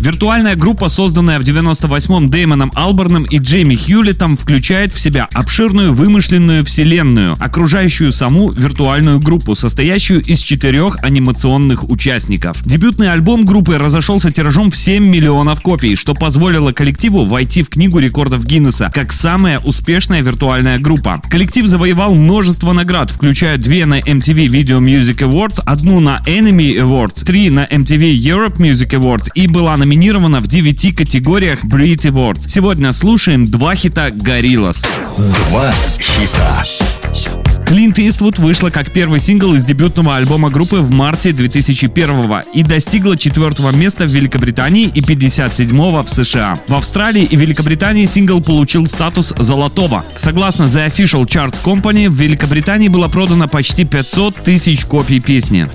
Виртуальная группа, созданная в 98-м Дэймоном Алборном и Джейми Хьюлетом, включает в себя обширную вымышленную вселенную, окружающую саму виртуальную группу, состоящую из четырех анимационных участников. Дебютный альбом группы разошелся тиражом в 7 миллионов копий, что позволило коллективу войти в книгу рекордов Гиннесса как самая успешная виртуальная группа. Коллектив завоевал множество наград, включая две на MTV Video Music Awards, одну на Enemy Awards, три на MTV Europe Music Awards и была номинирована в 9 категориях Brit Awards. Сегодня слушаем два хита Gorillaz. Два хита. Клинт Иствуд вышла как первый сингл из дебютного альбома группы в марте 2001 и достигла четвертого места в Великобритании и 57-го в США. В Австралии и Великобритании сингл получил статус золотого. Согласно The Official Charts Company, в Великобритании было продано почти 500 тысяч копий песни.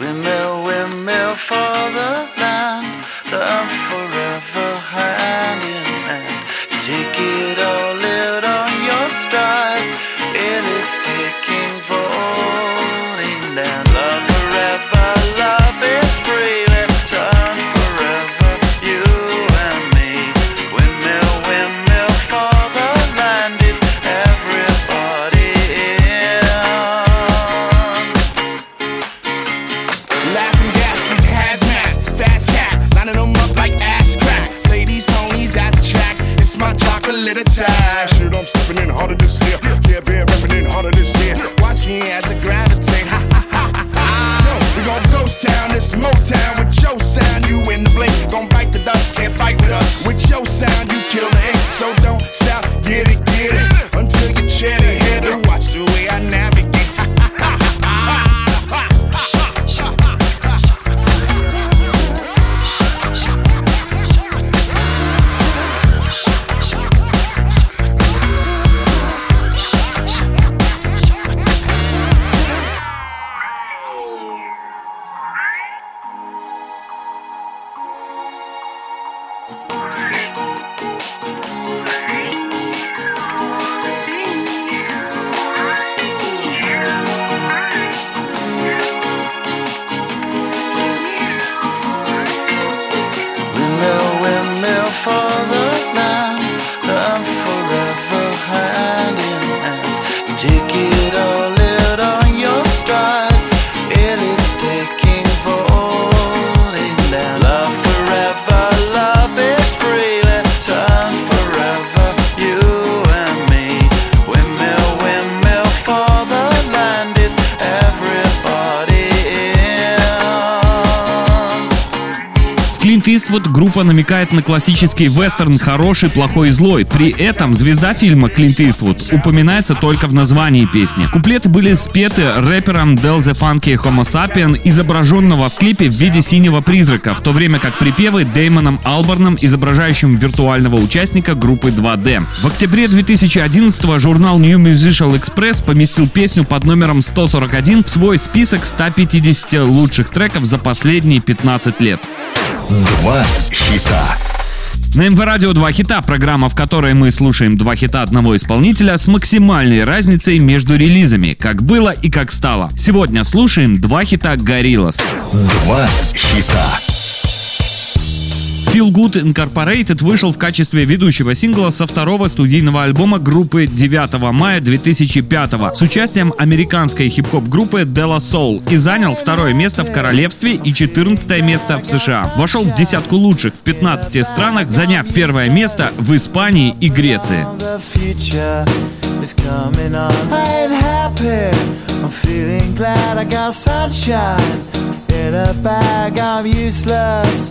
Windmill, windmill attack. Shit, I'm stepping in harder this year. Yeah, been repping in harder this year. Watch me as I gravitate. Ha ha ha ha ha. Yo, we gon' ghost town, this Motown with your sound. You in the blink, gon' bite the dust, can't fight with us. With your sound, you kill the ink. So don't stop, get it, get it. Until you chat it, Иствуд группа намекает на классический вестерн «Хороший, плохой и злой». При этом звезда фильма Клинт Иствуд упоминается только в названии песни. Куплеты были спеты рэпером Del the Funky Homo Sapien, изображенного в клипе в виде синего призрака, в то время как припевы Дэймоном Алборном, изображающим виртуального участника группы 2D. В октябре 2011 журнал New Musical Express поместил песню под номером 141 в свой список 150 лучших треков за последние 15 лет. Два хита. На МВ Радио два хита, программа, в которой мы слушаем два хита одного исполнителя с максимальной разницей между релизами, как было и как стало. Сегодня слушаем два хита Gorillaz. Два хита. Feel Good Incorporated вышел в качестве ведущего сингла со второго студийного альбома группы 9 мая 2005 с участием американской хип-хоп группы Della Soul и занял второе место в королевстве и 14 место в США. Вошел в десятку лучших в 15 странах, заняв первое место в Испании и Греции. In a bag. I'm useless,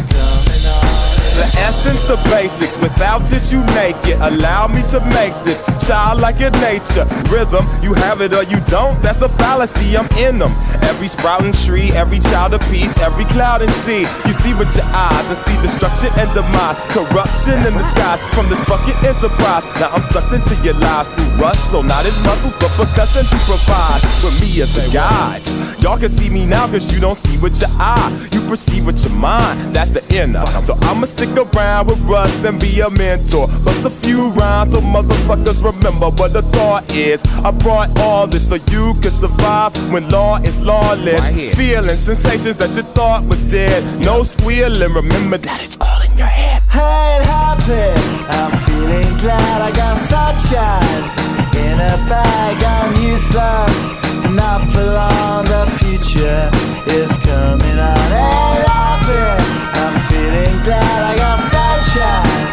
on. The essence, the basics. Without it, you make it. Allow me to make this child like your nature. Rhythm, you have it or you don't. That's a fallacy. I'm in them. Every sprouting tree, every child of peace, every cloud and sea. You see with your eyes and see destruction and demise. Corruption in the skies from this fucking enterprise. Now I'm sucked into your lies through rust. So not as muscles, but percussion to provide with me as a guide. Y'all can see me now cause you don't see with your eye. You perceive with your mind. That's the inner. So I'ma stick around with Russ and be a mentor. Bust a few rhymes so motherfuckers remember what the thought is. I brought all this so you can survive when law is lawless. Feeling sensations that you thought was dead. No squealing. Remember that it's all in your head. I ain't happy. I'm feeling glad I got sunshine in a bag. I'm useless, not for long. The future is coming on. I'm feeling glad I got sunshine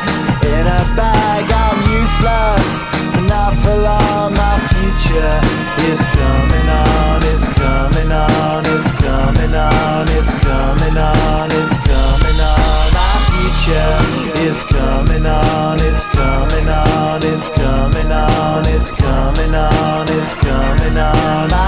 in a bag. I'm useless, not for long. My future is coming on. It's coming on. It's coming on. It's coming on. It's coming on. My future is coming on. It's coming on. It's coming on. It's coming on. It's coming on.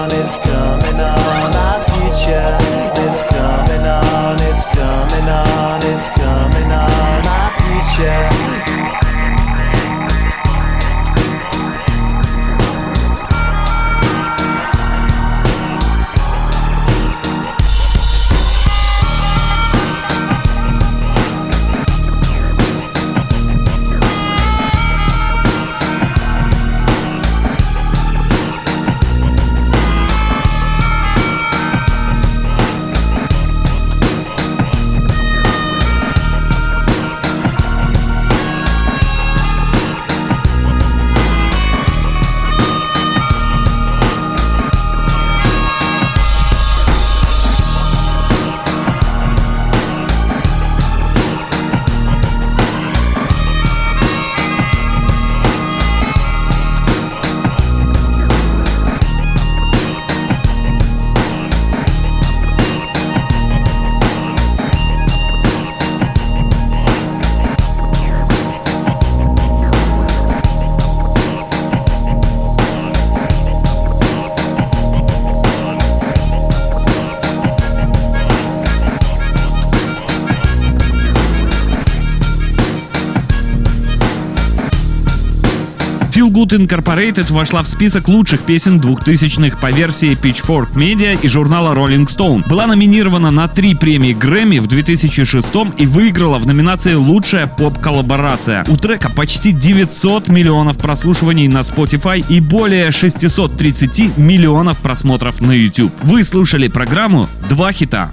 Feel Good Incorporated вошла в список лучших песен 2000-х по версии Pitchfork Media и журнала Rolling Stone. Была номинирована на три премии Грэмми в 2006 и выиграла в номинации «Лучшая поп-коллаборация». У трека почти 900 миллионов прослушиваний на Spotify и более 630 миллионов просмотров на YouTube. Вы слушали программу «Два хита».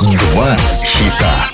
Два хита.